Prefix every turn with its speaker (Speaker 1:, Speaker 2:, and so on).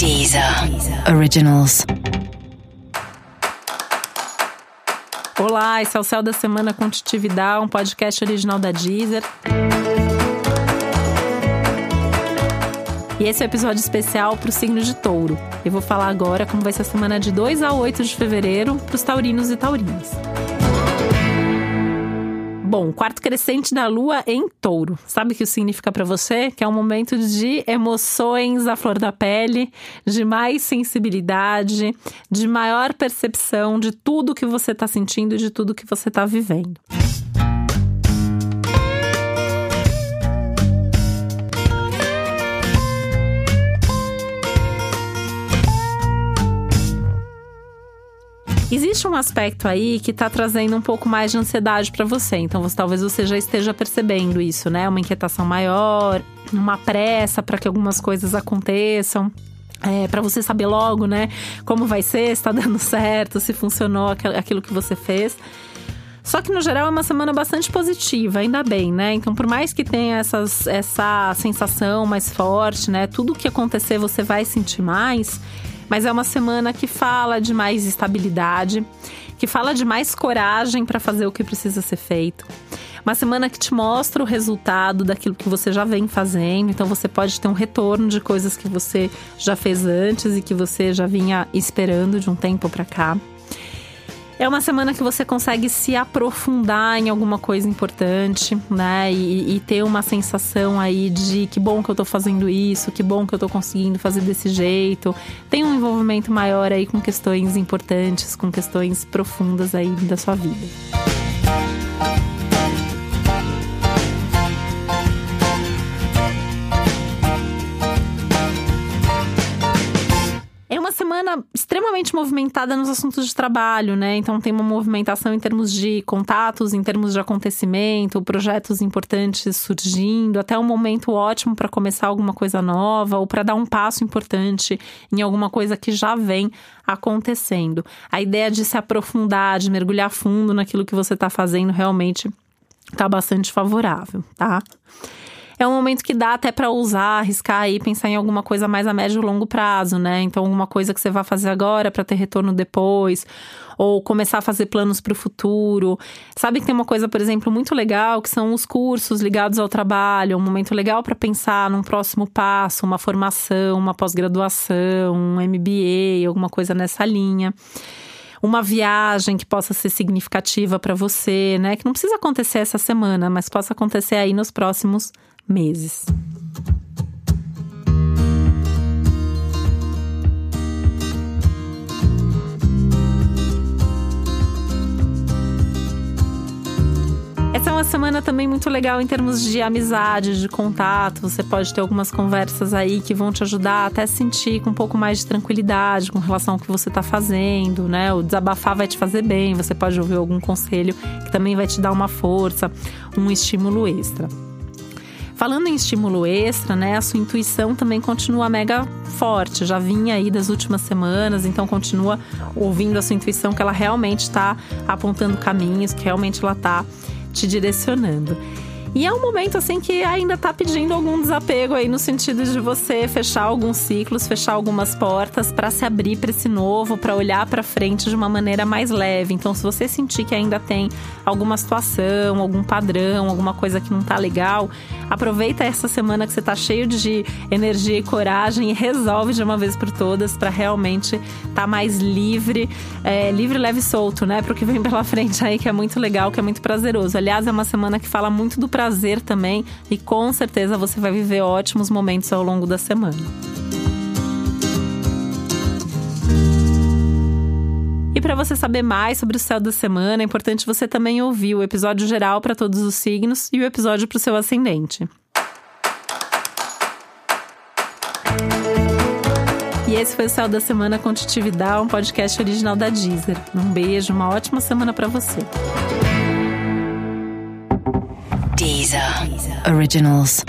Speaker 1: Deezer Originals.
Speaker 2: Olá, esse é o Céu da Semana com Titividade, um podcast original da Deezer. E esse é o episódio especial para o signo de touro. Eu vou falar agora como vai ser a semana de 2 a 8 de fevereiro para os taurinos e taurinas. Bom, quarto crescente da lua em touro. Sabe o que isso significa para você? Que é um momento de emoções à flor da pele, de mais sensibilidade, de maior percepção de tudo que você está sentindo e de tudo que você está vivendo. Existe um aspecto aí que está trazendo um pouco mais de ansiedade para você. Então, você, talvez você já esteja percebendo isso, né? Uma inquietação maior, uma pressa para que algumas coisas aconteçam. É, para você saber logo, né, como vai ser, se está dando certo, se funcionou aquilo que você fez. Só que no geral é uma semana bastante positiva, ainda bem, né? Então, por mais que tenha essas, essa sensação mais forte, né? Tudo que acontecer você vai sentir mais mas é uma semana que fala de mais estabilidade, que fala de mais coragem para fazer o que precisa ser feito. Uma semana que te mostra o resultado daquilo que você já vem fazendo, então você pode ter um retorno de coisas que você já fez antes e que você já vinha esperando de um tempo para cá. É uma semana que você consegue se aprofundar em alguma coisa importante, né? E, e, ter uma sensação aí de que bom que eu tô fazendo isso, que bom que eu tô conseguindo fazer desse jeito. Tem um envolvimento maior aí com questões importantes, com questões profundas aí da sua vida. Semana extremamente movimentada nos assuntos de trabalho, né? Então tem uma movimentação em termos de contatos, em termos de acontecimento, projetos importantes surgindo, até um momento ótimo para começar alguma coisa nova ou para dar um passo importante em alguma coisa que já vem acontecendo. A ideia de se aprofundar, de mergulhar fundo naquilo que você está fazendo realmente está bastante favorável, tá? É um momento que dá até para usar, arriscar aí, pensar em alguma coisa mais a médio e longo prazo, né? Então, alguma coisa que você vai fazer agora para ter retorno depois, ou começar a fazer planos para o futuro. Sabe que tem uma coisa, por exemplo, muito legal, que são os cursos ligados ao trabalho, um momento legal para pensar num próximo passo, uma formação, uma pós-graduação, um MBA, alguma coisa nessa linha uma viagem que possa ser significativa para você, né? Que não precisa acontecer essa semana, mas possa acontecer aí nos próximos meses. Essa é uma semana também muito legal em termos de amizade, de contato. Você pode ter algumas conversas aí que vão te ajudar até sentir com um pouco mais de tranquilidade com relação ao que você está fazendo, né? O desabafar vai te fazer bem. Você pode ouvir algum conselho que também vai te dar uma força, um estímulo extra. Falando em estímulo extra, né, a sua intuição também continua mega forte. Já vinha aí das últimas semanas, então continua ouvindo a sua intuição que ela realmente está apontando caminhos, que realmente ela está te direcionando. E é um momento assim que ainda tá pedindo algum desapego aí no sentido de você fechar alguns ciclos, fechar algumas portas para se abrir para esse novo, para olhar para frente de uma maneira mais leve. Então, se você sentir que ainda tem alguma situação, algum padrão, alguma coisa que não tá legal, aproveita essa semana que você tá cheio de energia e coragem e resolve de uma vez por todas para realmente estar tá mais livre, é, livre, leve e solto, né? Pro que vem pela frente aí, que é muito legal, que é muito prazeroso. Aliás, é uma semana que fala muito do prazer também e com certeza você vai viver ótimos momentos ao longo da semana. E para você saber mais sobre o céu da semana, é importante você também ouvir o episódio geral para todos os signos e o episódio para o seu ascendente. E esse foi o Céu da Semana com Titividade, um podcast original da Deezer. Um beijo, uma ótima semana para você.
Speaker 1: Deezer. Originals.